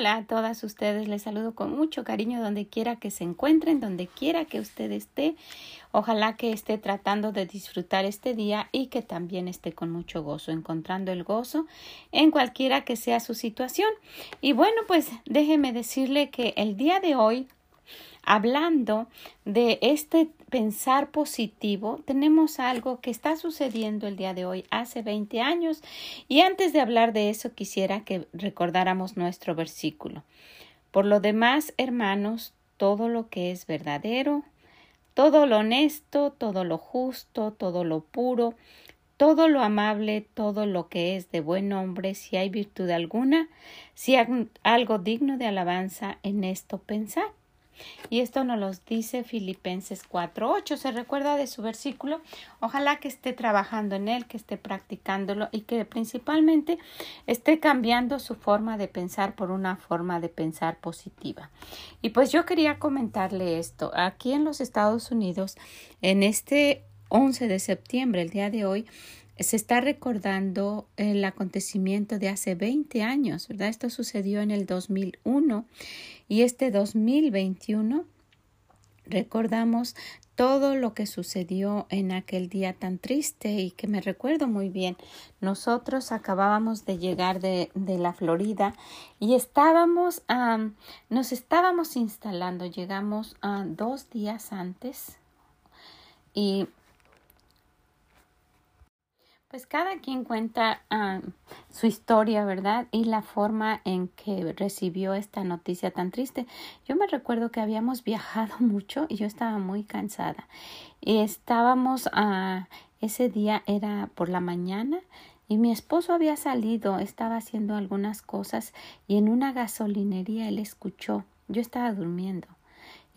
Hola a todas ustedes, les saludo con mucho cariño donde quiera que se encuentren, donde quiera que usted esté. Ojalá que esté tratando de disfrutar este día y que también esté con mucho gozo, encontrando el gozo en cualquiera que sea su situación. Y bueno, pues déjeme decirle que el día de hoy hablando de este pensar positivo, tenemos algo que está sucediendo el día de hoy hace 20 años y antes de hablar de eso quisiera que recordáramos nuestro versículo. Por lo demás, hermanos, todo lo que es verdadero, todo lo honesto, todo lo justo, todo lo puro, todo lo amable, todo lo que es de buen nombre, si hay virtud alguna, si algo digno de alabanza, en esto pensar. Y esto nos lo dice Filipenses 4.8. ¿Se recuerda de su versículo? Ojalá que esté trabajando en él, que esté practicándolo y que principalmente esté cambiando su forma de pensar por una forma de pensar positiva. Y pues yo quería comentarle esto. Aquí en los Estados Unidos, en este 11 de septiembre, el día de hoy, se está recordando el acontecimiento de hace 20 años, ¿verdad? Esto sucedió en el 2001 y este 2021 recordamos todo lo que sucedió en aquel día tan triste y que me recuerdo muy bien. Nosotros acabábamos de llegar de, de la Florida y estábamos, nos estábamos instalando, llegamos dos días antes y pues cada quien cuenta su historia, ¿verdad? Y la forma en que recibió esta noticia tan triste. Yo me recuerdo que habíamos viajado mucho y yo estaba muy cansada. Y estábamos, uh, ese día era por la mañana y mi esposo había salido, estaba haciendo algunas cosas y en una gasolinería él escuchó. Yo estaba durmiendo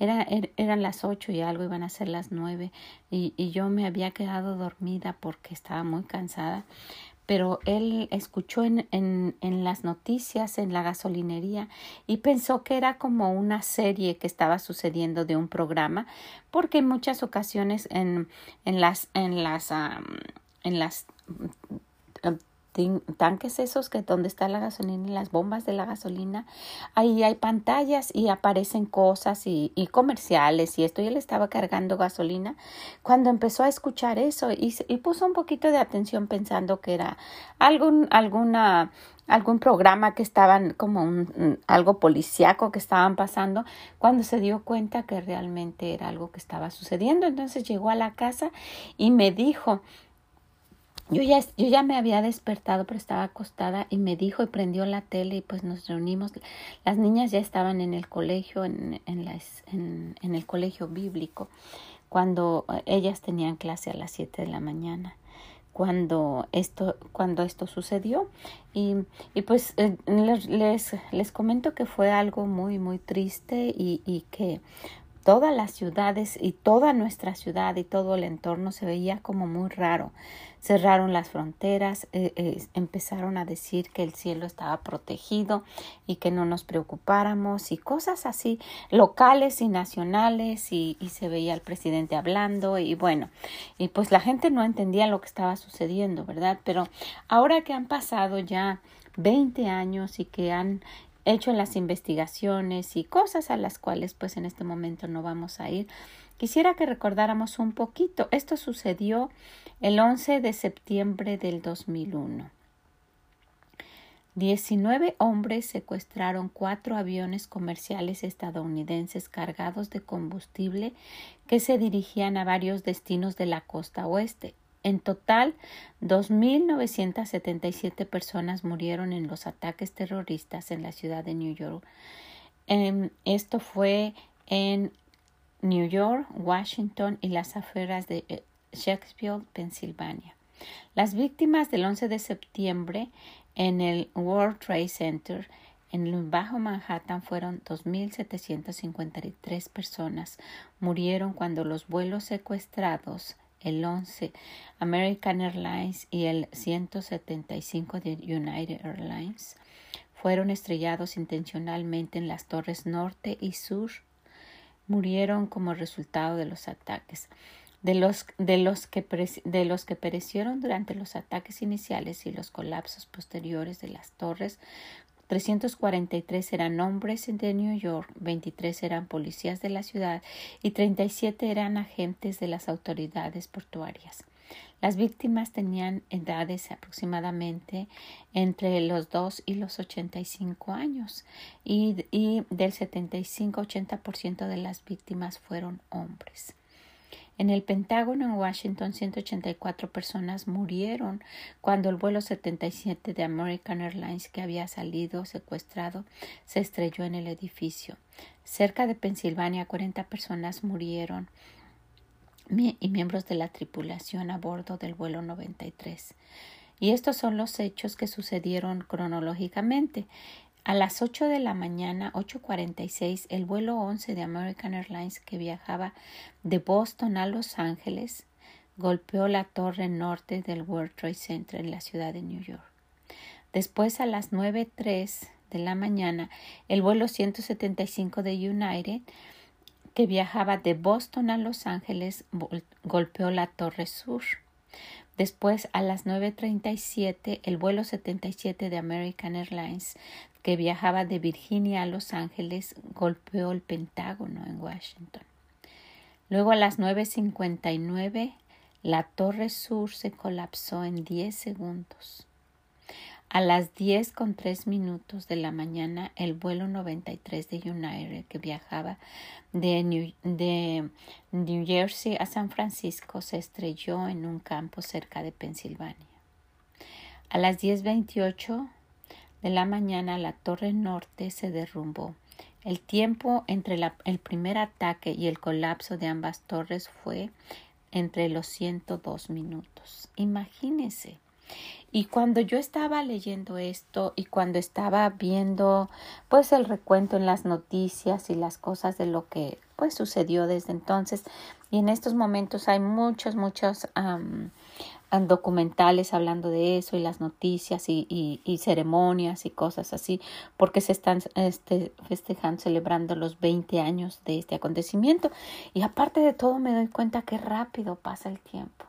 era, er, eran las ocho y algo, iban a ser las nueve y, y yo me había quedado dormida porque estaba muy cansada pero él escuchó en, en, en, las noticias en la gasolinería y pensó que era como una serie que estaba sucediendo de un programa, porque en muchas ocasiones en, en las en las en las tanques esos que donde está la gasolina y las bombas de la gasolina, ahí hay pantallas y aparecen cosas y, y comerciales y esto y él estaba cargando gasolina. Cuando empezó a escuchar eso y, y puso un poquito de atención pensando que era algún alguna algún programa que estaban como un, algo policíaco que estaban pasando cuando se dio cuenta que realmente era algo que estaba sucediendo. Entonces llegó a la casa y me dijo yo ya, yo ya me había despertado, pero estaba acostada y me dijo y prendió la tele y pues nos reunimos. Las niñas ya estaban en el colegio, en, en, las, en, el colegio bíblico, cuando eh, ellas tenían clase a las 7 de la mañana cuando esto, cuando esto sucedió. Y, y pues eh, les, les comento que fue algo muy, muy triste y, y que todas las ciudades y toda nuestra ciudad y todo el entorno se veía como muy raro. Cerraron las fronteras, eh, eh, empezaron a decir que el cielo estaba protegido y que no nos preocupáramos y cosas así locales y nacionales y, y se veía al presidente hablando y bueno, y pues la gente no entendía lo que estaba sucediendo, ¿verdad? Pero ahora que han pasado ya 20 años y que han hecho las investigaciones y cosas a las cuales pues en este momento no vamos a ir. Quisiera que recordáramos un poquito. Esto sucedió el 11 de septiembre del 2001. 19 hombres secuestraron cuatro aviones comerciales estadounidenses cargados de combustible que se dirigían a varios destinos de la costa oeste. En total, 2.977 personas murieron en los ataques terroristas en la ciudad de New York. Em, esto fue en New York, Washington y las afueras de eh, Shakespeare, Pensilvania. Las víctimas del 11 de septiembre en el World Trade Center en el Bajo Manhattan fueron 2.753 personas. Murieron cuando los vuelos secuestrados el 11 American Airlines y el 175 de United Airlines fueron estrellados intencionalmente en las torres norte y sur. Murieron como resultado de los ataques. De los, de, los que de los que perecieron durante los ataques iniciales y los colapsos posteriores de las torres, 343 eran hombres de New York, 23 eran policías de la ciudad y 37 eran agentes de las autoridades portuarias. Las víctimas tenían edades aproximadamente entre los 2 y los 85 años y, y del 75-80% de las víctimas fueron hombres. En el Pentágono en Washington, 184 personas murieron cuando el vuelo 77 de American Airlines que había salido secuestrado se estrelló en el edificio. Cerca de Pensilvania, 40 personas murieron y miembros de la tripulación a bordo del vuelo 93. Y estos son los hechos que sucedieron cronológicamente. A las 8 de la mañana, 8.46, el vuelo 11 de American Airlines que viajaba de Boston a Los Ángeles golpeó la torre norte del World Trade Center en la ciudad de New York. Después, a las 9.03 de la mañana, el vuelo 175 de United que viajaba de Boston a Los Ángeles golpeó la torre sur. Después, a las 9.37, el vuelo 77 de American Airlines que viajaba de Virginia a Los Ángeles golpeó el Pentágono en Washington. Luego a las 9.59 la Torre Sur se colapsó en 10 segundos. A las 10 con 3 minutos de la mañana, el vuelo 93 de United que viajaba de New, de New Jersey a San Francisco se estrelló en un campo cerca de Pensilvania. A las 10.28 de la mañana la torre norte se derrumbó. El tiempo entre el primer ataque y el colapso de ambas torres fue entre los 102 minutos. Imagínese. Y cuando yo estaba leyendo esto y cuando estaba viendo pues el recuento en las noticias y las cosas de lo que pues sucedió desde entonces y en estos momentos hay muchos muchos documentales hablando de eso y las noticias y, y, ceremonias y cosas así, porque se están este, festejando, celebrando los 20 años de este acontecimiento. Y aparte de todo me doy cuenta que rápido pasa el tiempo,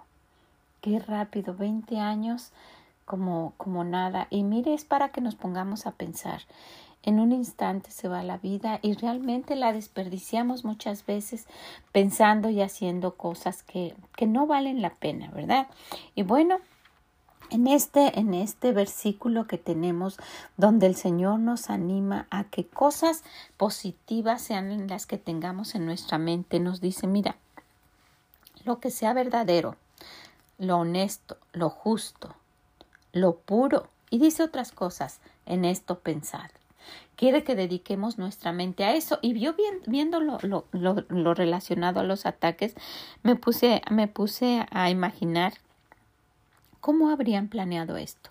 qué rápido, 20 años como, como nada. Y mire, es para que nos pongamos a pensar en un instante se va la vida y realmente la desperdiciamos muchas veces pensando y haciendo cosas que, que no valen la pena, ¿verdad? Y bueno, en este, en este versículo que tenemos, donde el Señor nos anima a que cosas positivas sean las que tengamos en nuestra mente, nos dice, mira, lo que sea verdadero, lo honesto, lo justo, lo puro, y dice otras cosas, en esto pensar quiere que dediquemos nuestra mente a eso. Y yo viendo lo, lo, lo, relacionado a los ataques, me puse, me puse a imaginar cómo habrían planeado esto.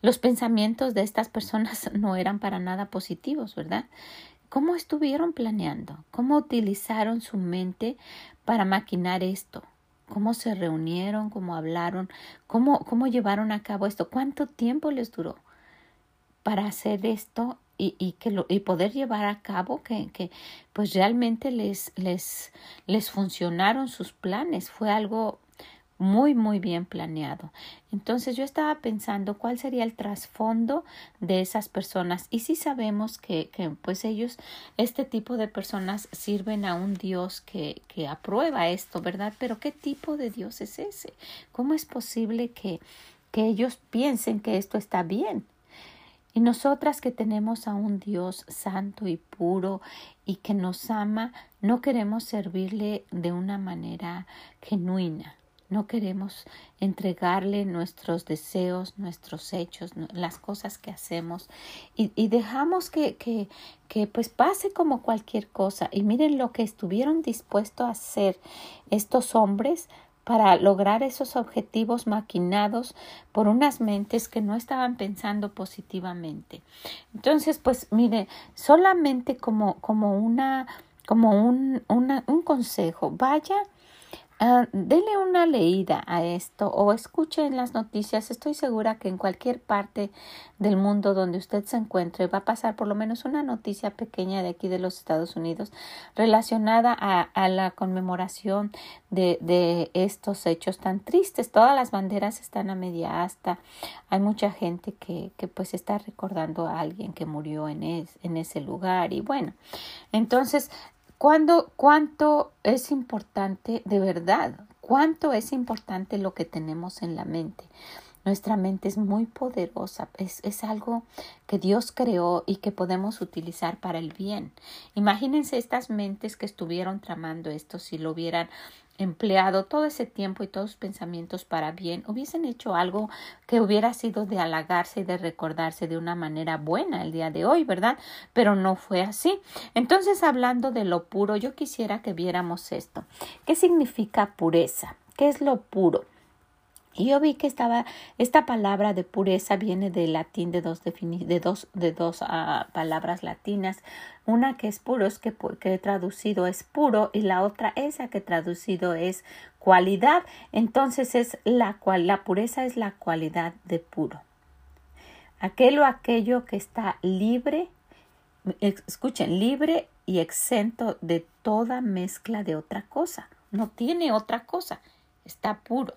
Los pensamientos de estas personas no eran para nada positivos, ¿verdad? ¿Cómo estuvieron planeando? ¿Cómo utilizaron su mente para maquinar esto? ¿Cómo se reunieron? ¿Cómo hablaron? ¿Cómo, cómo llevaron a cabo esto? ¿Cuánto tiempo les duró para hacer esto y, y, que lo, y poder llevar a cabo que, que pues realmente les, les, les funcionaron sus planes. Fue algo muy muy bien planeado. Entonces yo estaba pensando cuál sería el trasfondo de esas personas y si sabemos que, que, pues ellos, este tipo de personas sirven a un Dios que, que aprueba esto, ¿verdad? Pero ¿qué tipo de Dios es ese? ¿Cómo es posible que, que ellos piensen que esto está bien? Y nosotras que tenemos a un Dios santo y puro y que nos ama, no queremos servirle de una manera genuina. No queremos entregarle nuestros deseos, nuestros hechos, las cosas que hacemos y, dejamos que, que, que pues pase como cualquier cosa. Y miren lo que estuvieron dispuestos a hacer estos hombres para lograr esos objetivos maquinados por unas mentes que no estaban pensando positivamente. Entonces, pues mire, solamente como, como una, como un, un consejo, vaya Uh, dele una leída a esto o escuche en las noticias. Estoy segura que en cualquier parte del mundo donde usted se encuentre va a pasar por lo menos una noticia pequeña de aquí de los Estados Unidos relacionada a, la conmemoración de, estos hechos tan tristes. Todas las banderas están a media asta. Hay mucha gente que, que pues está recordando a alguien que murió en ese lugar y bueno, entonces ¿Cuándo, ¿Cuánto es importante de verdad? ¿Cuánto es importante lo que tenemos en la mente? Nuestra mente es muy poderosa, es, es, algo que Dios creó y que podemos utilizar para el bien. Imagínense estas mentes que estuvieron tramando esto si lo hubieran empleado todo ese tiempo y todos sus pensamientos para bien, hubiesen hecho algo que hubiera sido de halagarse y de recordarse de una manera buena el día de hoy, ¿verdad? Pero no fue así. Entonces, hablando de lo puro, yo quisiera que viéramos esto. ¿Qué significa pureza? ¿Qué es lo puro? Y yo vi que estaba, esta palabra de pureza viene del latín de dos, de dos, de dos uh, palabras latinas. Una que es puro, es que, que traducido es puro, y la otra esa que traducido es cualidad. Entonces es la cual, la pureza es la cualidad de puro. Aquello, aquello que está libre, escuchen, libre y exento de toda mezcla de otra cosa. No tiene otra cosa, está puro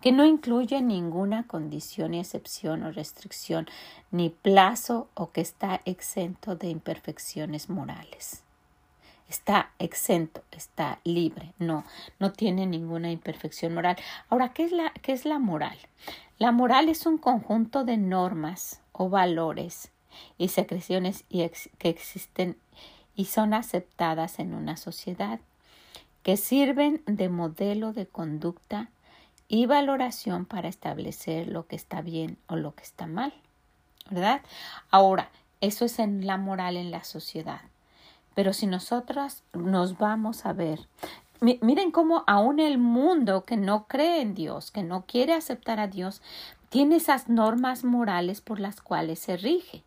que no incluye ninguna condición y excepción o restricción, ni plazo o que está exento de imperfecciones morales. Está exento, está libre, no, no tiene ninguna imperfección moral. Ahora, ¿qué es la, qué es la moral? La moral es un conjunto de normas o valores y secreciones que existen y son aceptadas en una sociedad, que sirven de modelo de conducta y valoración para establecer lo que está bien o lo que está mal. ¿Verdad? Ahora, eso es en la moral en la sociedad. Pero si nosotras nos vamos a ver, miren cómo aún el mundo que no cree en Dios, que no quiere aceptar a Dios, tiene esas normas morales por las cuales se rige.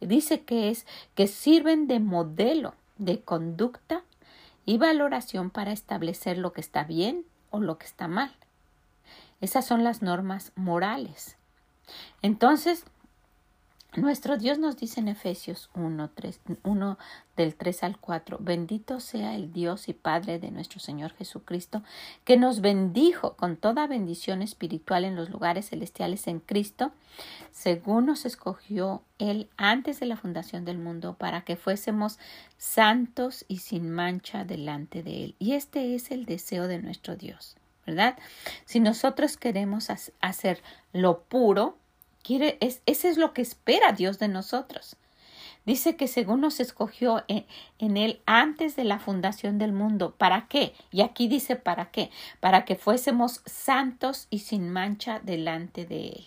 Dice que es que sirven de modelo de conducta y valoración para establecer lo que está bien o lo que está mal. Esas son las normas morales. Entonces, nuestro Dios nos dice en Efesios 1, 3, 1 del 3 al 4, bendito sea el Dios y Padre de nuestro Señor Jesucristo, que nos bendijo con toda bendición espiritual en los lugares celestiales en Cristo, según nos escogió Él antes de la fundación del mundo, para que fuésemos santos y sin mancha delante de Él. Y este es el deseo de nuestro Dios ¿verdad? Si nosotros queremos hacer lo puro, quiere, es, ese es lo que espera Dios de nosotros. Dice que según nos escogió en, en, Él antes de la fundación del mundo. ¿Para qué? Y aquí dice para qué. Para que fuésemos santos y sin mancha delante de Él.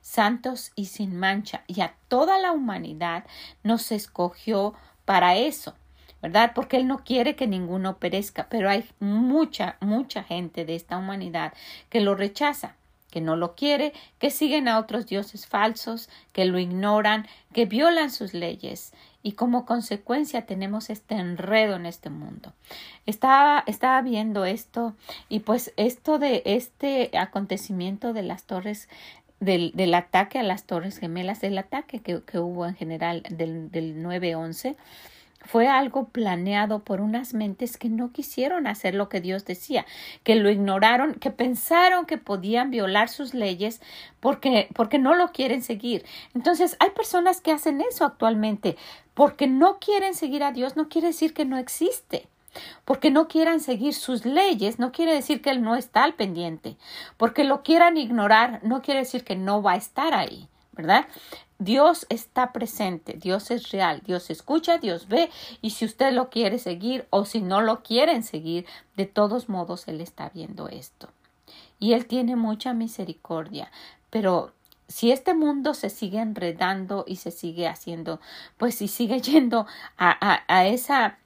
Santos y sin mancha. Y a toda la humanidad nos escogió para eso. ¿Verdad? Porque Él no quiere que ninguno perezca, pero hay mucha, mucha gente de esta humanidad que lo rechaza, que no lo quiere, que siguen a otros dioses falsos, que lo ignoran, que violan sus leyes y como consecuencia tenemos este enredo en este mundo. Estaba, estaba viendo esto y pues esto de este acontecimiento de las torres del, del ataque a las torres gemelas, del ataque que, que hubo en general del, del 9-11, fue algo planeado por unas mentes que no quisieron hacer lo que Dios decía, que lo ignoraron, que pensaron que podían violar sus leyes porque, porque no lo quieren seguir. Entonces, hay personas que hacen eso actualmente, porque no quieren seguir a Dios, no quiere decir que no existe. Porque no quieran seguir sus leyes, no quiere decir que Él no está al pendiente. Porque lo quieran ignorar, no quiere decir que no va a estar ahí. ¿verdad? Dios está presente, Dios es real, Dios escucha, Dios ve y si usted lo quiere seguir o si no lo quieren seguir, de todos modos Él está viendo esto. Y Él tiene mucha misericordia, pero si este mundo se sigue enredando y se sigue haciendo, pues si sigue yendo a, esa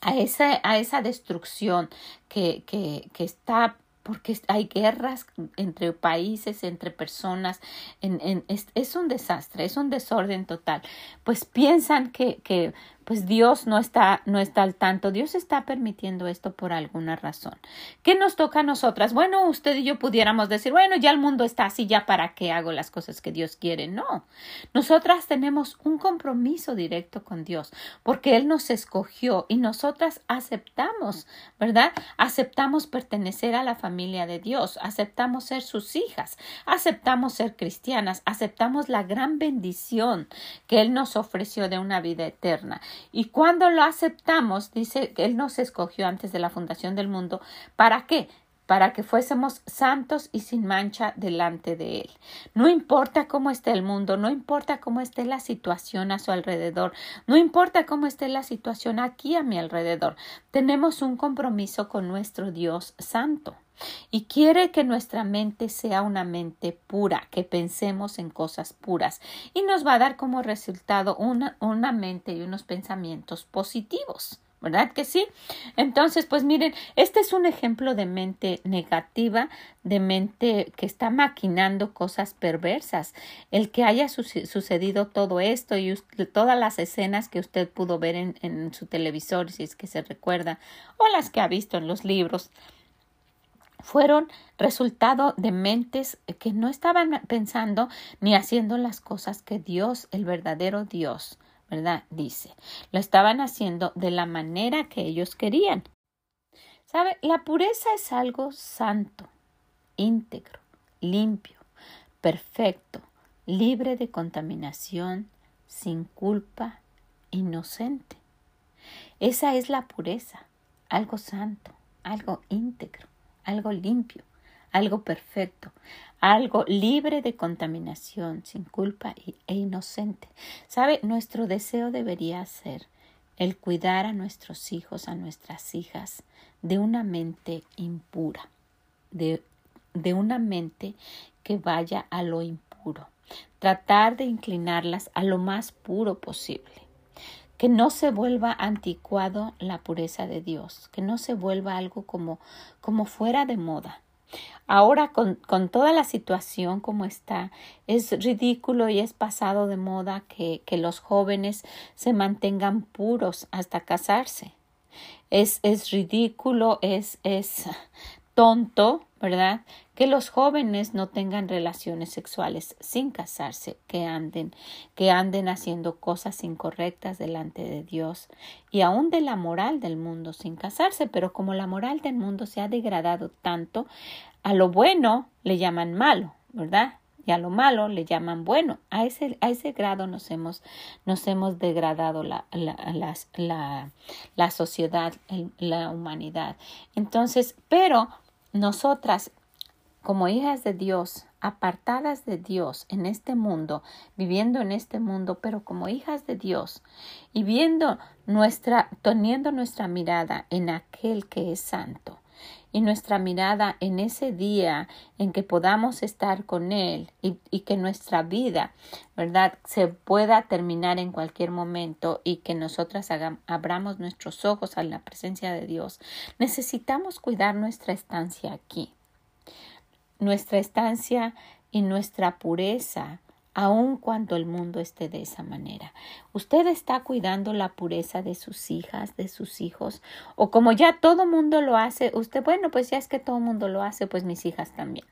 a esa, a esa destrucción que, que está porque hay guerras entre países, entre personas, es, un desastre, es un desorden total. Pues piensan que pues Dios no está, no está al tanto. Dios está permitiendo esto por alguna razón. ¿Qué nos toca a nosotras? Bueno, usted y yo pudiéramos decir, bueno, ya el mundo está así, ya para qué hago las cosas que Dios quiere. No. Nosotras tenemos un compromiso directo con Dios, porque Él nos escogió y nosotras aceptamos, ¿verdad? Aceptamos pertenecer a la familia de Dios, aceptamos ser sus hijas, aceptamos ser cristianas, aceptamos la gran bendición que Él nos ofreció de una vida eterna. Y cuando lo aceptamos, dice que Él nos escogió antes de la fundación del mundo, ¿para qué? Para que fuésemos santos y sin mancha delante de Él. No importa cómo esté el mundo, no importa cómo esté la situación a su alrededor, no importa cómo esté la situación aquí a mi alrededor, tenemos un compromiso con nuestro Dios santo y quiere que nuestra mente sea una mente pura, que pensemos en cosas puras y nos va a dar como resultado una, una mente y unos pensamientos positivos. ¿Verdad que sí? Entonces, pues miren, este es un ejemplo de mente negativa, de mente que está maquinando cosas perversas. El que haya sucedido todo esto y todas las escenas que usted pudo ver en, en su televisor, si es que se recuerda, o las que ha visto en los libros, fueron resultado de mentes que no estaban pensando ni haciendo las cosas que Dios, el verdadero Dios, ¿verdad? Dice. Lo estaban haciendo de la manera que ellos querían. ¿Sabe? La pureza es algo santo, íntegro, limpio, perfecto, libre de contaminación, sin culpa, inocente. Esa es la pureza, algo santo, algo íntegro algo limpio, algo perfecto, algo libre de contaminación, sin culpa e inocente. ¿Sabe? Nuestro deseo debería ser el cuidar a nuestros hijos, a nuestras hijas, de una mente impura, de, de una mente que vaya a lo impuro, tratar de inclinarlas a lo más puro posible que no se vuelva anticuado la pureza de Dios, que no se vuelva algo como, como fuera de moda. Ahora con, con, toda la situación como está, es ridículo y es pasado de moda que, que los jóvenes se mantengan puros hasta casarse. Es, es ridículo, es, es tonto, ¿verdad? Que los jóvenes no tengan relaciones sexuales sin casarse, que anden, que anden haciendo cosas incorrectas delante de Dios y aún de la moral del mundo sin casarse, pero como la moral del mundo se ha degradado tanto, a lo bueno le llaman malo, ¿verdad? Y a lo malo le llaman bueno. A ese, a ese grado nos hemos, nos hemos degradado la, la, la, la sociedad, la humanidad. Entonces, pero nosotras, como hijas de Dios, apartadas de Dios en este mundo, viviendo en este mundo, pero como hijas de Dios, y viendo nuestra, teniendo nuestra mirada en aquel que es santo, y nuestra mirada en ese día en que podamos estar con Él y, que nuestra vida, ¿verdad?, se pueda terminar en cualquier momento y que nosotras abramos nuestros ojos a la presencia de Dios, necesitamos cuidar nuestra estancia aquí. Nuestra estancia y nuestra pureza aun cuando el mundo esté de esa manera. ¿Usted está cuidando la pureza de sus hijas, de sus hijos? O como ya todo mundo lo hace, usted, bueno, pues ya es que todo mundo lo hace, pues mis hijas también.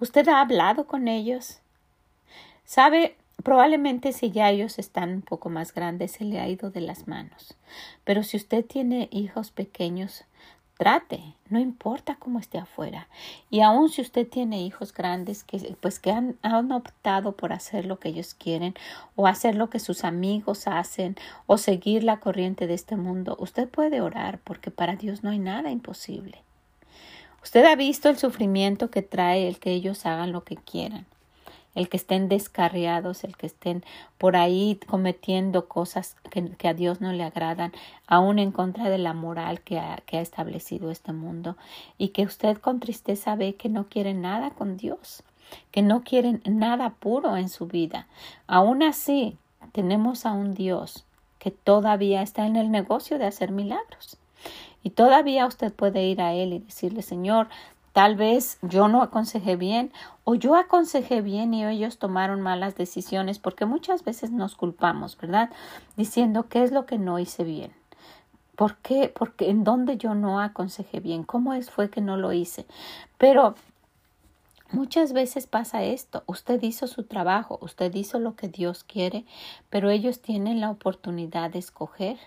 ¿Usted ha hablado con ellos? ¿Sabe? Probablemente si ya ellos están un poco más grandes se le ha ido de las manos. Pero si usted tiene hijos pequeños, trate, no importa cómo esté afuera. Y aun si usted tiene hijos grandes que pues que han, han, optado por hacer lo que ellos quieren o hacer lo que sus amigos hacen o seguir la corriente de este mundo, usted puede orar porque para Dios no hay nada imposible. Usted ha visto el sufrimiento que trae el que ellos hagan lo que quieran el que estén descarriados, el que estén por ahí cometiendo cosas que, a Dios no le agradan, aún en contra de la moral que ha, establecido este mundo, y que usted con tristeza ve que no quiere nada con Dios, que no quieren nada puro en su vida. Aún así, tenemos a un Dios que todavía está en el negocio de hacer milagros. Y todavía usted puede ir a Él y decirle, Señor, tal vez yo no aconsejé bien o yo aconsejé bien y ellos tomaron malas decisiones porque muchas veces nos culpamos, ¿verdad? Diciendo qué es lo que no hice bien. ¿Por qué? Porque en dónde yo no aconsejé bien, cómo es fue que no lo hice. Pero Muchas veces pasa esto, usted hizo su trabajo, usted hizo lo que Dios quiere, pero ellos tienen la oportunidad de escoger.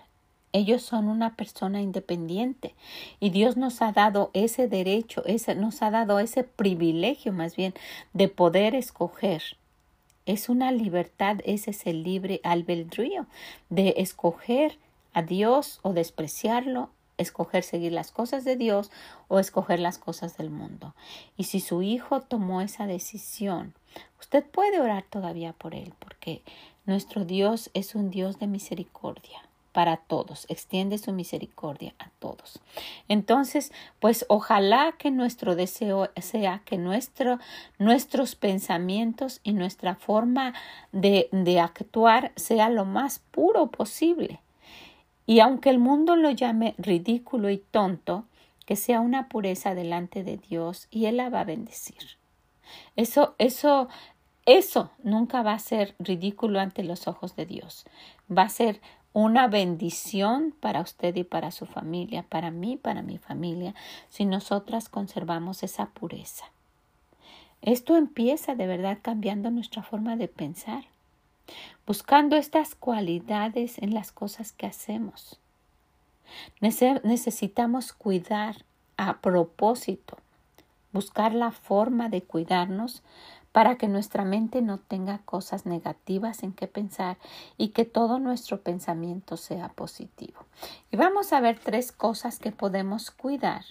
Ellos son una persona independiente y Dios nos ha dado ese derecho, ese, nos ha dado ese privilegio más bien de poder escoger. Es una libertad, ese es el libre albedrío de escoger a Dios o despreciarlo escoger seguir las cosas de Dios o escoger las cosas del mundo. Y si su hijo tomó esa decisión, usted puede orar todavía por él, porque nuestro Dios es un Dios de misericordia para todos, extiende su misericordia a todos. Entonces, pues ojalá que nuestro deseo sea que nuestro, nuestros pensamientos y nuestra forma de, de actuar sea lo más puro posible y aunque el mundo lo llame ridículo y tonto, que sea una pureza delante de Dios y Él la va a bendecir. Eso, eso, eso nunca va a ser ridículo ante los ojos de Dios. Va a ser una bendición para usted y para su familia, para mí, para mi familia, si nosotras conservamos esa pureza. Esto empieza de verdad cambiando nuestra forma de pensar buscando estas cualidades en las cosas que hacemos. Necesitamos cuidar a propósito, buscar la forma de cuidarnos para que nuestra mente no tenga cosas negativas en que pensar y que todo nuestro pensamiento sea positivo. Y vamos a ver tres cosas que podemos cuidar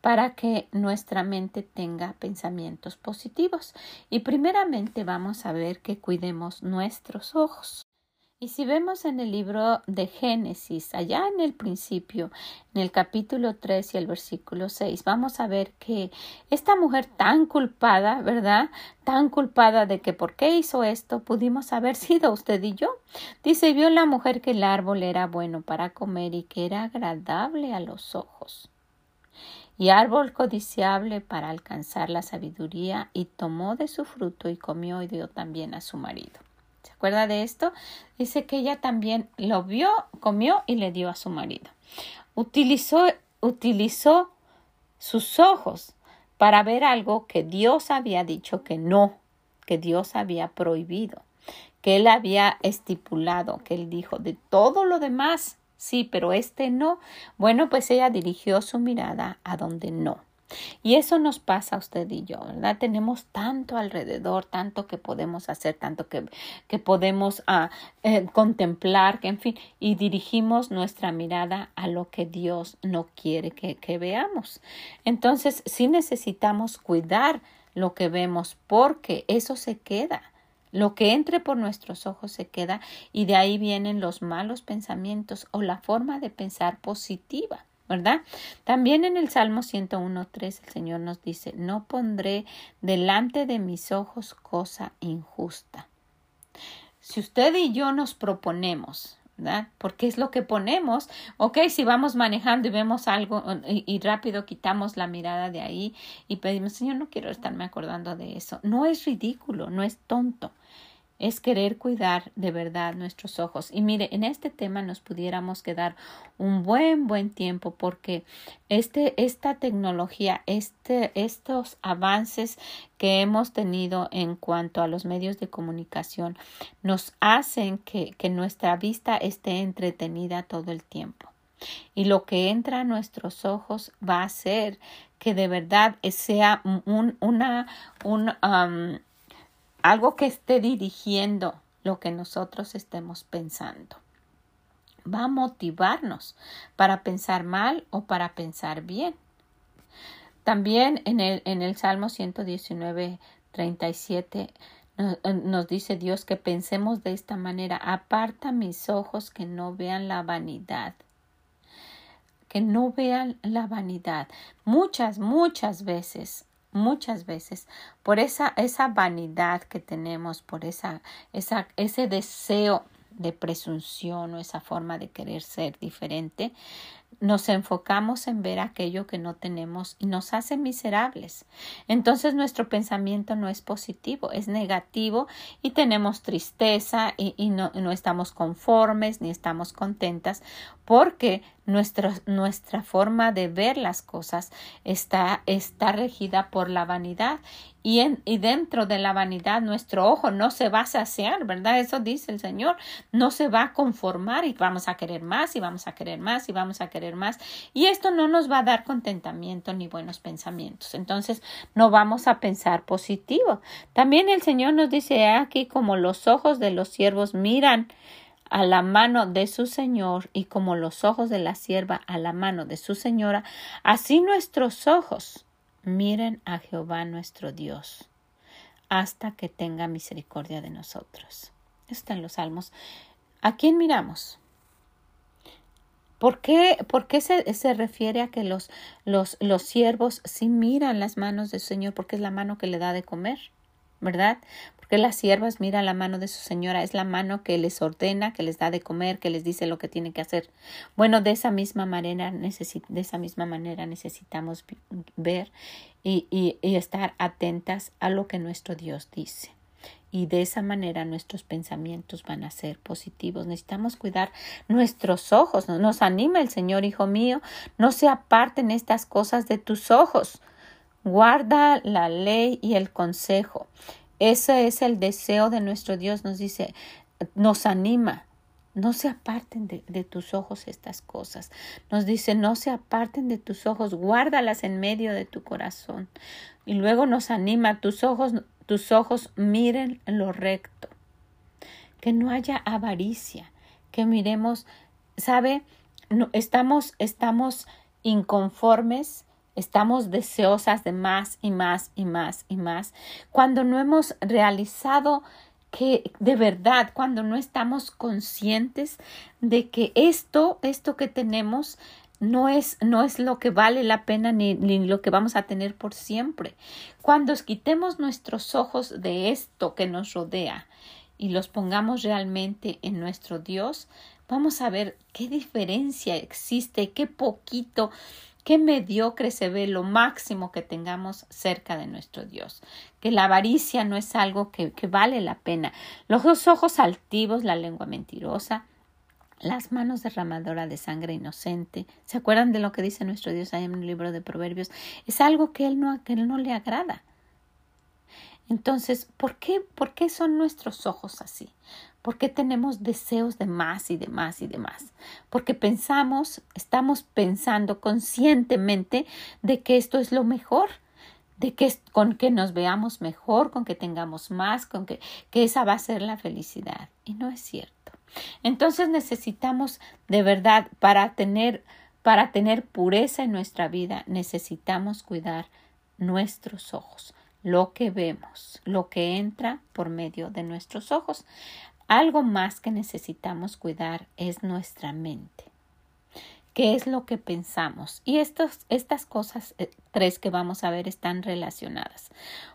para que nuestra mente tenga pensamientos positivos. Y primeramente vamos a ver que cuidemos nuestros ojos. Y si vemos en el libro de Génesis, allá en el principio, en el capítulo 3 y el versículo 6, vamos a ver que esta mujer tan culpada, ¿verdad? Tan culpada de que por qué hizo esto, pudimos haber sido usted y yo. Dice, vio la mujer que el árbol era bueno para comer y que era agradable a los ojos y árbol codiciable para alcanzar la sabiduría, y tomó de su fruto y comió y dio también a su marido. ¿Se acuerda de esto? Dice que ella también lo vio, comió y le dio a su marido. Utilizó, utilizó sus ojos para ver algo que Dios había dicho que no, que Dios había prohibido, que él había estipulado, que él dijo, de todo lo demás sí, pero este no. Bueno, pues ella dirigió su mirada a donde no. Y eso nos pasa a usted y yo, ¿verdad? Tenemos tanto alrededor, tanto que podemos hacer, tanto que, que podemos ah, eh, contemplar, que en fin, y dirigimos nuestra mirada a lo que Dios no quiere que, que veamos. Entonces, sí necesitamos cuidar lo que vemos porque eso se queda. Lo que entre por nuestros ojos se queda y de ahí vienen los malos pensamientos o la forma de pensar positiva. ¿Verdad? También en el Salmo 101.3 el Señor nos dice, no pondré delante de mis ojos cosa injusta. Si usted y yo nos proponemos, ¿verdad? Porque es lo que ponemos, ok, si vamos manejando y vemos algo y, y rápido quitamos la mirada de ahí y pedimos, Señor, no quiero estarme acordando de eso. No es ridículo, no es tonto es querer cuidar de verdad nuestros ojos. Y mire, en este tema nos pudiéramos quedar un buen, buen tiempo porque este, esta tecnología, este, estos avances que hemos tenido en cuanto a los medios de comunicación nos hacen que, que nuestra vista esté entretenida todo el tiempo. Y lo que entra a nuestros ojos va a hacer que de verdad sea un, una, un, algo que esté dirigiendo lo que nosotros estemos pensando. Va a motivarnos para pensar mal o para pensar bien. También en el, en el Salmo 119, 37 nos dice Dios que pensemos de esta manera, aparta mis ojos que no vean la vanidad, que no vean la vanidad. Muchas, muchas veces muchas veces por esa, esa vanidad que tenemos, por esa, esa, ese deseo de presunción o esa forma de querer ser diferente, nos enfocamos en ver aquello que no tenemos y nos hace miserables. Entonces nuestro pensamiento no es positivo, es negativo y tenemos tristeza y, no, no, estamos conformes ni estamos contentas porque nuestra, nuestra forma de ver las cosas está, está regida por la vanidad y, en, y dentro de la vanidad nuestro ojo no se va a saciar, ¿verdad? Eso dice el Señor, no se va a conformar y vamos a querer más y vamos a querer más y vamos a querer más y esto no nos va a dar contentamiento ni buenos pensamientos. Entonces no vamos a pensar positivo. También el Señor nos dice aquí como los ojos de los siervos miran a la mano de su Señor y como los ojos de la sierva a la mano de su señora, así nuestros ojos miren a Jehová nuestro Dios hasta que tenga misericordia de nosotros. Está en los salmos. ¿A quién miramos? ¿Por qué, por qué se, se, refiere a que los, los, los siervos sí miran las manos del Señor? Porque es la mano que le da de comer, ¿verdad? Que las siervas miran la mano de su señora, es la mano que les ordena, que les da de comer, que les dice lo que tienen que hacer. Bueno, de esa misma manera, de esa misma manera necesitamos ver y, y, y estar atentas a lo que nuestro Dios dice y de esa manera nuestros pensamientos van a ser positivos. Necesitamos cuidar nuestros ojos. Nos anima el Señor, hijo mío, no se aparten estas cosas de tus ojos. Guarda la ley y el consejo. Ese es el deseo de nuestro Dios, nos dice, nos anima. No se aparten de, de, tus ojos estas cosas. Nos dice, no se aparten de tus ojos, guárdalas en medio de tu corazón. Y luego nos anima, tus ojos, tus ojos miren lo recto. Que no haya avaricia, que miremos, ¿sabe? No, estamos, estamos inconformes Estamos deseosas de más y más y más y más. Cuando no hemos realizado que de verdad, cuando no estamos conscientes de que esto, esto que tenemos, no es, no es lo que vale la pena ni, ni, lo que vamos a tener por siempre. Cuando quitemos nuestros ojos de esto que nos rodea y los pongamos realmente en nuestro Dios, vamos a ver qué diferencia existe, qué poquito Qué mediocre se ve lo máximo que tengamos cerca de nuestro Dios. Que la avaricia no es algo que, que vale la pena. Los dos ojos altivos, la lengua mentirosa, las manos derramadoras de sangre inocente. ¿Se acuerdan de lo que dice nuestro Dios ahí en el libro de Proverbios? Es algo que él no, que él no le agrada. Entonces, ¿por qué, ¿por qué son nuestros ojos así? ¿Por qué tenemos deseos de más y de más y de más? Porque pensamos, estamos pensando conscientemente de que esto es lo mejor, de que con que nos veamos mejor, con que tengamos más, con que, que esa va a ser la felicidad. Y no es cierto. Entonces necesitamos de verdad para tener para tener pureza en nuestra vida necesitamos cuidar nuestros ojos, lo que vemos, lo que entra por medio de nuestros ojos. Algo más que necesitamos cuidar es nuestra mente. ¿Qué es lo que pensamos? Y estas cosas eh, tres que vamos a ver están relacionadas.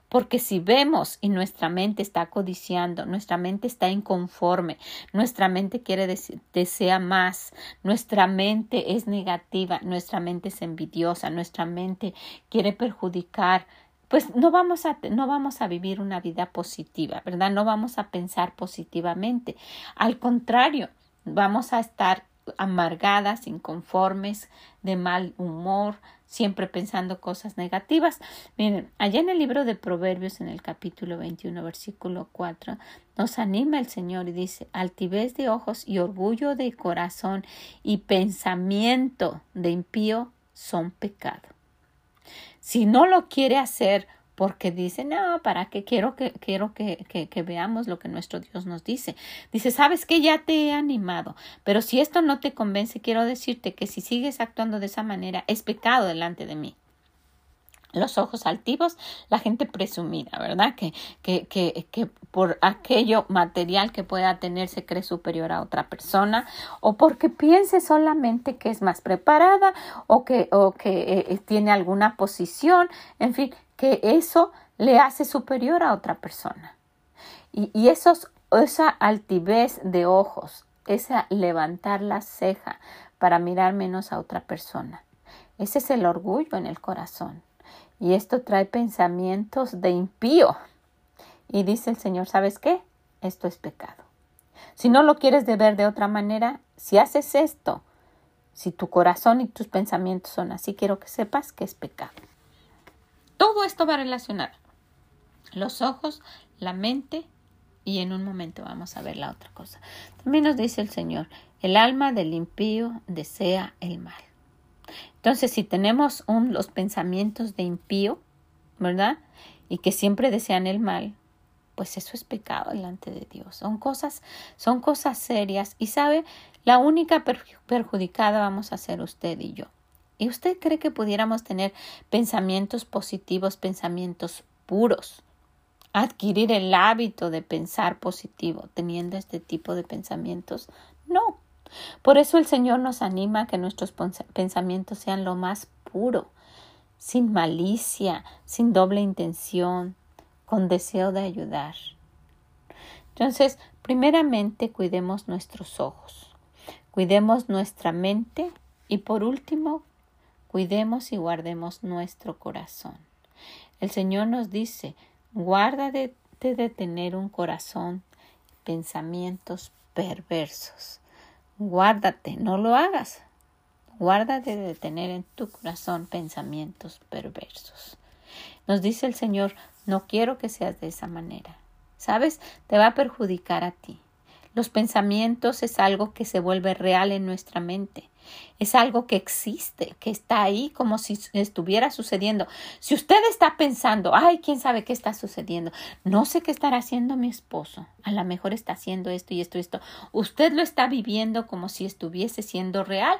Porque si vemos y nuestra mente está codiciando, nuestra mente está inconforme, nuestra mente quiere decir, desea más, nuestra mente es negativa, nuestra mente es envidiosa, nuestra mente quiere perjudicar, pues no vamos a no vamos a vivir una vida positiva, ¿verdad? No vamos a pensar positivamente. Al contrario, vamos a estar amargadas, inconformes, de mal humor, siempre pensando cosas negativas. Miren, allá en el libro de Proverbios, en el capítulo 21, versículo 4, nos anima el Señor y dice, altivez de ojos y orgullo de corazón y pensamiento de impío son pecado. Si no lo quiere hacer porque dice, no, ¿para qué quiero que, quiero que, que, que, veamos lo que nuestro Dios nos dice? Dice, sabes que ya te he animado, pero si esto no te convence, quiero decirte que si sigues actuando de esa manera, es pecado delante de mí los ojos altivos, la gente presumida, ¿verdad? Que, que, que, que, por aquello material que pueda tener se cree superior a otra persona o porque piense solamente que es más preparada o que, o que eh, eh, tiene alguna posición, en fin, que eso le hace superior a otra persona. Y, y esos, esa altivez de ojos, esa levantar la ceja para mirar menos a otra persona. Ese es el orgullo en el corazón. Y esto trae pensamientos de impío. Y dice el Señor, ¿sabes qué? Esto es pecado. Si no lo quieres de ver de otra manera, si haces esto, si tu corazón y tus pensamientos son así, quiero que sepas que es pecado. Todo esto va relacionado. Los ojos, la mente y en un momento vamos a ver la otra cosa. También nos dice el Señor, el alma del impío desea el mal. Entonces, si tenemos un, los pensamientos de impío, ¿verdad? Y que siempre desean el mal, pues eso es pecado delante de Dios. Son cosas, son cosas serias. Y sabe, la única perjudicada vamos a ser usted y yo. ¿Y usted cree que pudiéramos tener pensamientos positivos, pensamientos puros? Adquirir el hábito de pensar positivo teniendo este tipo de pensamientos? No. Por eso el Señor nos anima a que nuestros pensamientos sean lo más puro, sin malicia, sin doble intención, con deseo de ayudar. Entonces, primeramente cuidemos nuestros ojos, cuidemos nuestra mente y por último, cuidemos y guardemos nuestro corazón. El Señor nos dice, guárdate de tener un corazón, pensamientos perversos. Guárdate, no lo hagas. Guárdate de tener en tu corazón pensamientos perversos. Nos dice el Señor, no quiero que seas de esa manera. ¿Sabes? Te va a perjudicar a ti. Los pensamientos es algo que se vuelve real en nuestra mente. Es algo que existe, que está ahí como si estuviera sucediendo. Si usted está pensando, ay, quién sabe qué está sucediendo, no sé qué estará haciendo mi esposo, a lo mejor está haciendo esto y esto y esto, usted lo está viviendo como si estuviese siendo real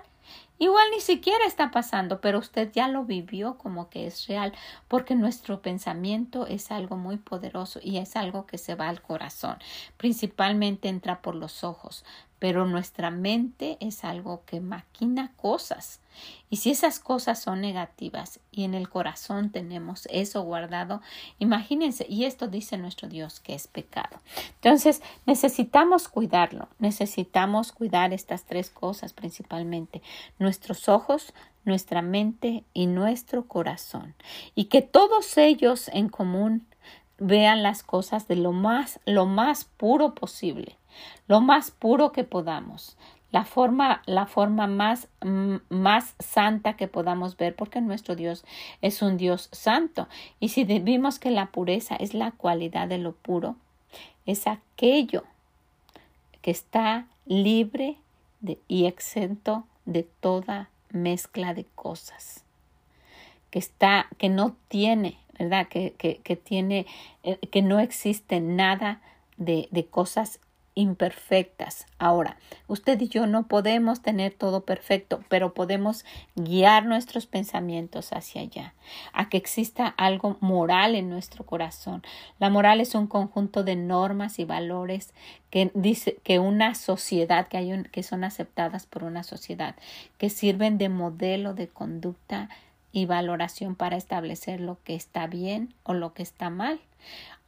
Igual ni siquiera está pasando, pero usted ya lo vivió como que es real, porque nuestro pensamiento es algo muy poderoso y es algo que se va al corazón. Principalmente entra por los ojos, pero nuestra mente es algo que maquina cosas. Y si esas cosas son negativas y en el corazón tenemos eso guardado, imagínense, y esto dice nuestro Dios que es pecado. Entonces, necesitamos cuidarlo, necesitamos cuidar estas tres cosas principalmente, nuestros ojos, nuestra mente y nuestro corazón. Y que todos ellos en común vean las cosas de lo más, lo más puro posible lo más puro que podamos, la forma, la forma más, mm, más santa que podamos ver, porque nuestro Dios es un Dios santo. Y si vimos que la pureza es la cualidad de lo puro, es aquello que está libre de, y exento de toda mezcla de cosas, que está, que no tiene, ¿verdad? Que, que, que tiene, eh, que no existe nada de, de cosas imperfectas. Ahora, usted y yo no podemos tener todo perfecto, pero podemos guiar nuestros pensamientos hacia allá, a que exista algo moral en nuestro corazón. La moral es un conjunto de normas y valores que dice que una sociedad que hay que son aceptadas por una sociedad, que sirven de modelo de conducta y valoración para establecer lo que está bien o lo que está mal.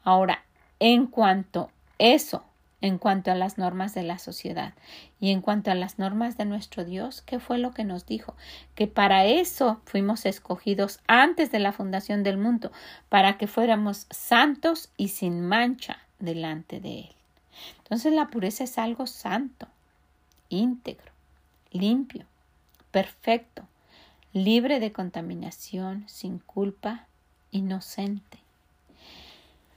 Ahora, en cuanto eso en cuanto a las normas de la sociedad y en cuanto a las normas de nuestro Dios, ¿qué fue lo que nos dijo? Que para eso fuimos escogidos antes de la fundación del mundo, para que fuéramos santos y sin mancha delante de Él. Entonces la pureza es algo santo, íntegro, limpio, perfecto, libre de contaminación, sin culpa, inocente.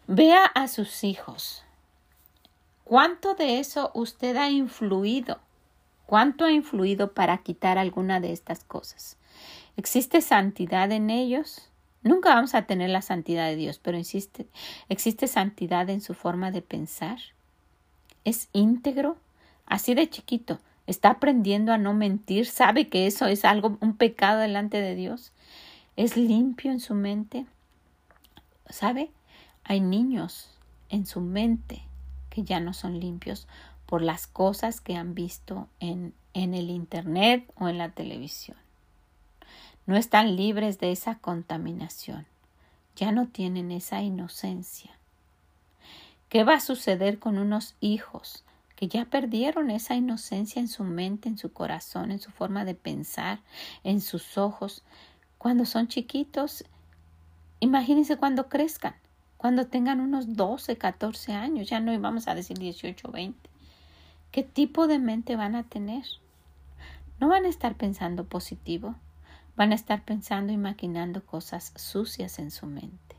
Vea a sus hijos, ¿Cuánto de eso usted ha influido? ¿Cuánto ha influido para quitar alguna de estas cosas? ¿Existe santidad en ellos? Nunca vamos a tener la santidad de Dios, pero existe, existe santidad en su forma de pensar. ¿Es íntegro? Así de chiquito. ¿Está aprendiendo a no mentir? ¿Sabe que eso es algo, un pecado delante de Dios? ¿Es limpio en su mente? ¿Sabe? Hay niños en su mente ya no son limpios por las cosas que han visto en, en el Internet o en la televisión. No están libres de esa contaminación. Ya no tienen esa inocencia. ¿Qué va a suceder con unos hijos que ya perdieron esa inocencia en su mente, en su corazón, en su forma de pensar, en sus ojos. Cuando son chiquitos, imagínense cuando crezcan, cuando tengan unos 12, 14 años, ya no vamos a decir 18, 20. ¿Qué tipo de mente van a tener? No van a estar pensando positivo, van a estar pensando y maquinando cosas sucias en su mente.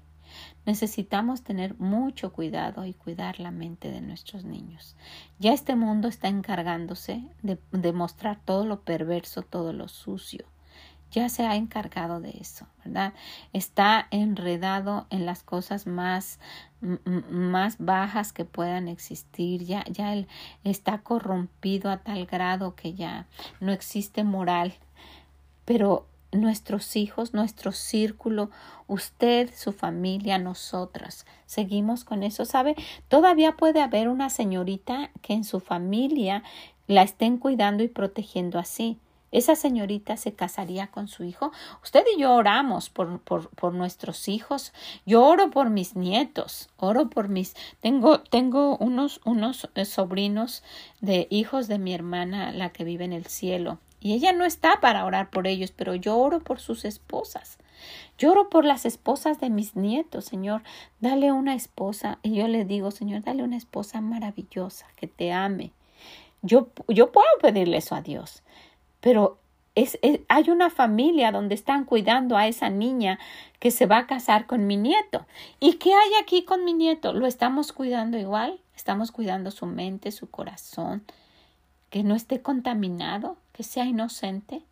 Necesitamos tener mucho cuidado y cuidar la mente de nuestros niños. Ya este mundo está encargándose de, de mostrar todo lo perverso, todo lo sucio. Ya se ha encargado de eso, ¿verdad? Está enredado en las cosas más, más bajas que puedan existir. Ya, ya él está corrompido a tal grado que ya no existe moral. Pero nuestros hijos, nuestro círculo, usted, su familia, nosotras. Seguimos con eso, ¿sabe? Todavía puede haber una señorita que en su familia la estén cuidando y protegiendo así. Esa señorita se casaría con su hijo. Usted y yo oramos por, por, por, nuestros hijos. Yo oro por mis nietos. Oro por mis. Tengo, tengo unos, unos eh, sobrinos de hijos de mi hermana, la que vive en el cielo. Y ella no está para orar por ellos, pero yo oro por sus esposas. Lloro por las esposas de mis nietos, Señor. Dale una esposa. Y yo le digo, Señor, dale una esposa maravillosa, que te ame. Yo, yo puedo pedirle eso a Dios, pero es, hay una familia donde están cuidando a esa niña que se va a casar con mi nieto. ¿Y qué hay aquí con mi nieto? ¿Lo estamos cuidando igual? ¿Estamos cuidando su mente, su corazón? ¿Que no esté contaminado? que sea inocente.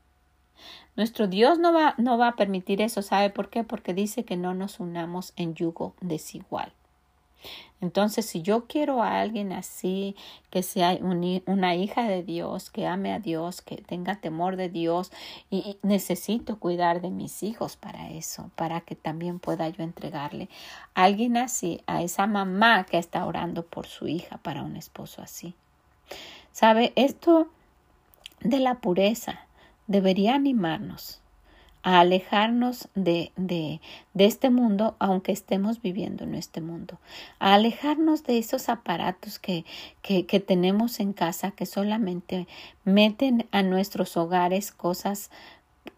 Nuestro Dios no va, no va a permitir eso. ¿Sabe por qué? Porque dice que no nos unamos en yugo desigual. Entonces, si yo quiero a alguien así, que sea una hija de Dios, que ame a Dios, que tenga temor de Dios, y necesito cuidar de mis hijos para eso, para que también pueda yo entregarle a alguien así, a esa mamá que está orando por su hija para un esposo así. ¿Sabe? Esto de la pureza debería animarnos a alejarnos de, de, este mundo, aunque estemos viviendo en este mundo, a alejarnos de esos aparatos que, que, que tenemos en casa que solamente meten a nuestros hogares cosas,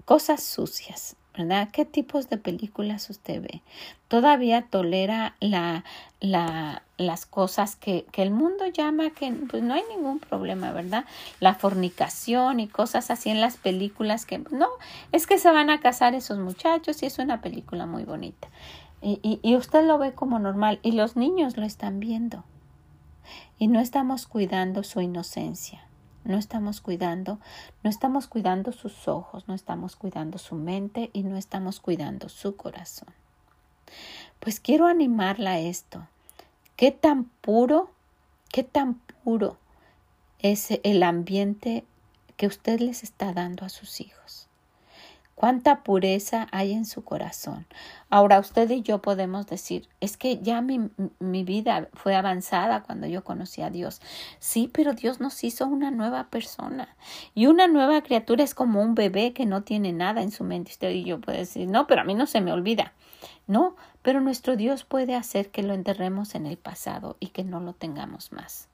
cosas sucias, ¿verdad? ¿Qué tipos de películas usted ve? Todavía tolera la, la, las cosas que, que, el mundo llama que pues no hay ningún problema, ¿verdad? La fornicación y cosas así en las películas que no, es que se van a casar esos muchachos y es una película muy bonita. Y, y, y usted lo ve como normal y los niños lo están viendo. Y no estamos cuidando su inocencia no estamos cuidando, no estamos cuidando sus ojos, no estamos cuidando su mente y no estamos cuidando su corazón. Pues quiero animarla a esto. ¿Qué tan puro, qué tan puro es el ambiente que usted les está dando a sus hijos? Cuánta pureza hay en su corazón. Ahora usted y yo podemos decir, es que ya mi, mi, vida fue avanzada cuando yo conocí a Dios. Sí, pero Dios nos hizo una nueva persona. Y una nueva criatura es como un bebé que no tiene nada en su mente. Usted y yo puede decir, no, pero a mí no se me olvida. No, pero nuestro Dios puede hacer que lo enterremos en el pasado y que no lo tengamos más.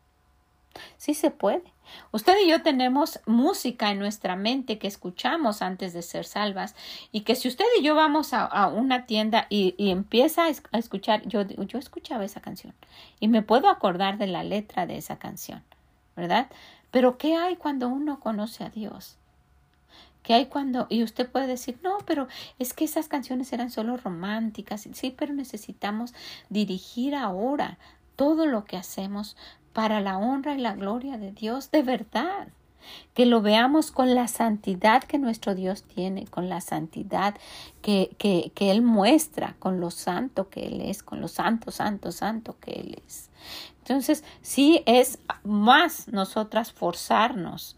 Sí se puede. Usted y yo tenemos música en nuestra mente que escuchamos antes de ser salvas y que si usted y yo vamos a, una tienda y, empieza a, escuchar, yo, yo escuchaba esa canción y me puedo acordar de la letra de esa canción, ¿verdad? Pero ¿qué hay cuando uno conoce a Dios? ¿Qué hay cuando, y usted puede decir, no, pero es que esas canciones eran solo románticas, sí, pero necesitamos dirigir ahora todo lo que hacemos para la honra y la gloria de Dios de verdad. Que lo veamos con la santidad que nuestro Dios tiene, con la santidad que, que, que Él muestra, con lo santo que Él es, con lo santo, santo, santo que Él es. Entonces, sí es más nosotras forzarnos,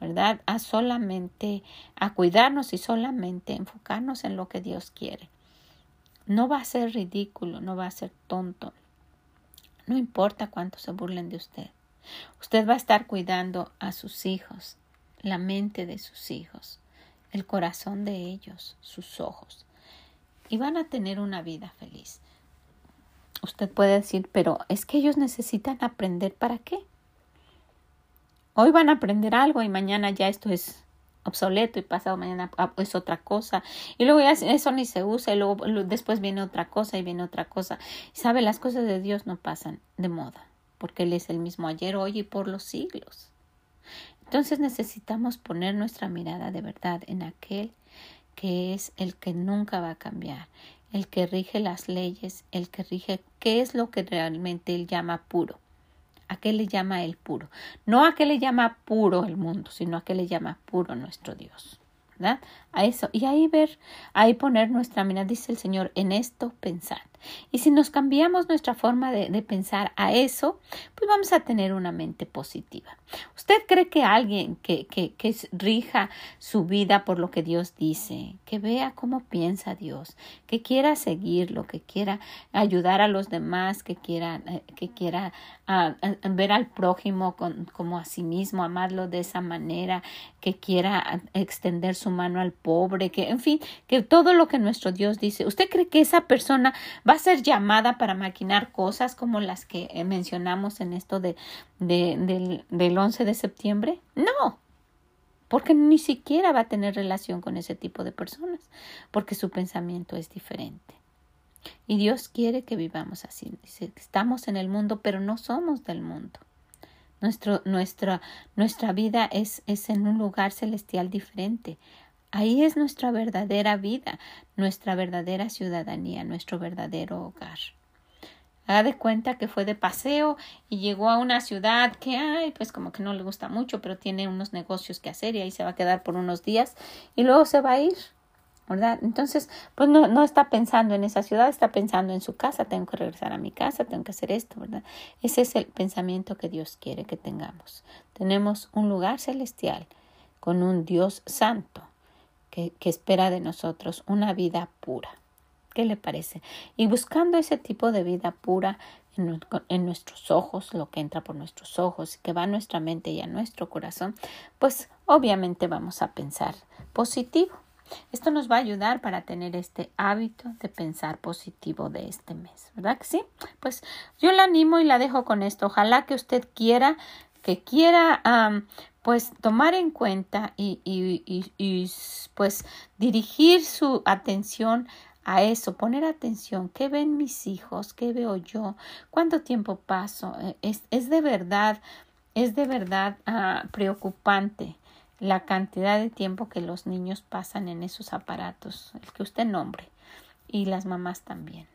¿verdad? A solamente, a cuidarnos y solamente enfocarnos en lo que Dios quiere. No va a ser ridículo, no va a ser tonto, no importa cuánto se burlen de usted. Usted va a estar cuidando a sus hijos, la mente de sus hijos, el corazón de ellos, sus ojos. Y van a tener una vida feliz. Usted puede decir, pero es que ellos necesitan aprender para qué. Hoy van a aprender algo y mañana ya esto es obsoleto y pasado mañana ah, es otra cosa y luego ya eso ni se usa y luego después viene otra cosa y viene otra cosa. ¿Sabe? Las cosas de Dios no pasan de moda porque Él es el mismo ayer, hoy y por los siglos. Entonces necesitamos poner nuestra mirada de verdad en aquel que es el que nunca va a cambiar, el que rige las leyes, el que rige qué es lo que realmente Él llama puro. ¿A qué le llama el puro? No a qué le llama puro el mundo, sino a qué le llama puro nuestro Dios. ¿verdad? A eso. Y ahí ver, ahí poner nuestra mirada, dice el Señor, en esto pensar. Y si nos cambiamos nuestra forma de, pensar a eso, pues vamos a tener una mente positiva. ¿Usted cree que alguien que, que, que rija su vida por lo que Dios dice, que vea cómo piensa Dios, que quiera seguirlo, que quiera ayudar a los demás, que quiera, eh, que quiera ah, ver al prójimo como a sí mismo, amarlo de esa manera, que quiera extender su mano al pobre, que en fin, que todo lo que nuestro Dios dice, ¿usted cree que esa persona va a ser llamada para maquinar cosas como las que eh, mencionamos en esto de, del, del 11 de septiembre? No, porque ni siquiera va a tener relación con ese tipo de personas, porque su pensamiento es diferente. Y Dios quiere que vivamos así. Dice, estamos en el mundo, pero no somos del mundo. Nuestro, nuestra, nuestra vida es, es en un lugar celestial diferente. Ahí es nuestra verdadera vida, nuestra verdadera ciudadanía, nuestro verdadero hogar. Haga de cuenta que fue de paseo y llegó a una ciudad que, ay, pues como que no le gusta mucho, pero tiene unos negocios que hacer y ahí se va a quedar por unos días y luego se va a ir, ¿verdad? Entonces, pues no, no está pensando en esa ciudad, está pensando en su casa, tengo que regresar a mi casa, tengo que hacer esto, ¿verdad? Ese es el pensamiento que Dios quiere que tengamos. Tenemos un lugar celestial con un Dios santo que, espera de nosotros una vida pura. ¿Qué le parece? Y buscando ese tipo de vida pura en, nuestros ojos, lo que entra por nuestros ojos, que va a nuestra mente y a nuestro corazón, pues obviamente vamos a pensar positivo. Esto nos va a ayudar para tener este hábito de pensar positivo de este mes, ¿verdad que sí? Pues yo la animo y la dejo con esto. Ojalá que usted quiera, que quiera pues tomar en cuenta y, y, y, pues dirigir su atención a eso, poner atención, ¿qué ven mis hijos? ¿Qué veo yo? ¿Cuánto tiempo paso? Eh, es, es de verdad, es de verdad ah, preocupante la cantidad de tiempo que los niños pasan en esos aparatos, el que usted nombre, y las mamás también.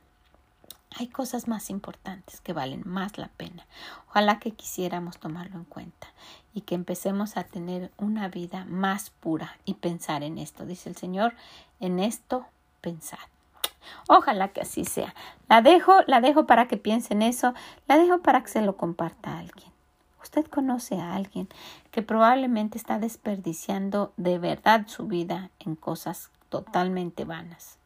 Hay cosas más importantes que valen más la pena. Ojalá que quisiéramos tomarlo en cuenta y que empecemos a tener una vida más pura y pensar en esto. Dice el Señor, en esto pensad. Ojalá que así sea. La dejo, la dejo para que piense en eso, la dejo para que se lo comparta a alguien. Usted conoce a alguien que probablemente está desperdiciando de verdad su vida en cosas totalmente vanas.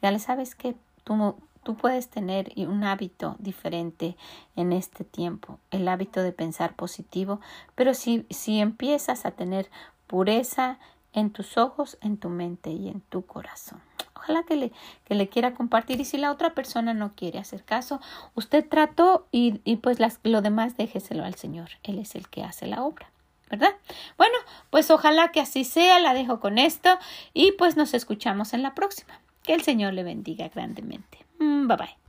Dígale, ¿sabes qué? Tú, Tú puedes tener un hábito diferente en este tiempo, el hábito de pensar positivo, pero si, si empiezas a tener pureza en tus ojos, en tu mente y en tu corazón. Ojalá que le, que le quiera compartir y si la otra persona no quiere hacer caso, usted trató y, pues las, lo demás déjeselo al Señor. Él es el que hace la obra. ¿verdad? Bueno, pues ojalá que así sea, la dejo con esto y pues nos escuchamos en la próxima. Que el Señor le bendiga grandemente. Mm, bye bye.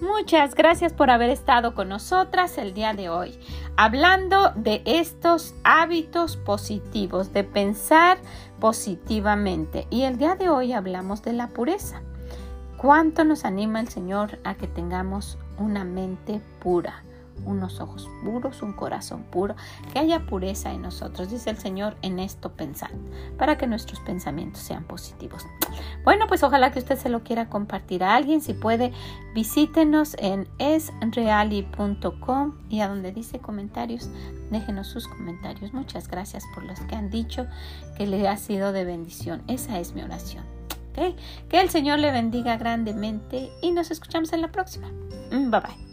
Muchas gracias por haber estado con nosotras el día de hoy, hablando de estos hábitos positivos, de pensar positivamente. Y el día de hoy hablamos de la pureza. ¿Cuánto nos anima el Señor a que tengamos una mente pura? Unos ojos puros, un corazón puro, que haya pureza en nosotros, dice el Señor, en esto pensar, para que nuestros pensamientos sean positivos. Bueno, pues ojalá que usted se lo quiera compartir a alguien, si puede, visítenos en esreali.com y a donde dice comentarios, déjenos sus comentarios. Muchas gracias por los que han dicho que le ha sido de bendición. Esa es mi oración. Que el Señor le bendiga grandemente y nos escuchamos en la próxima. Bye bye.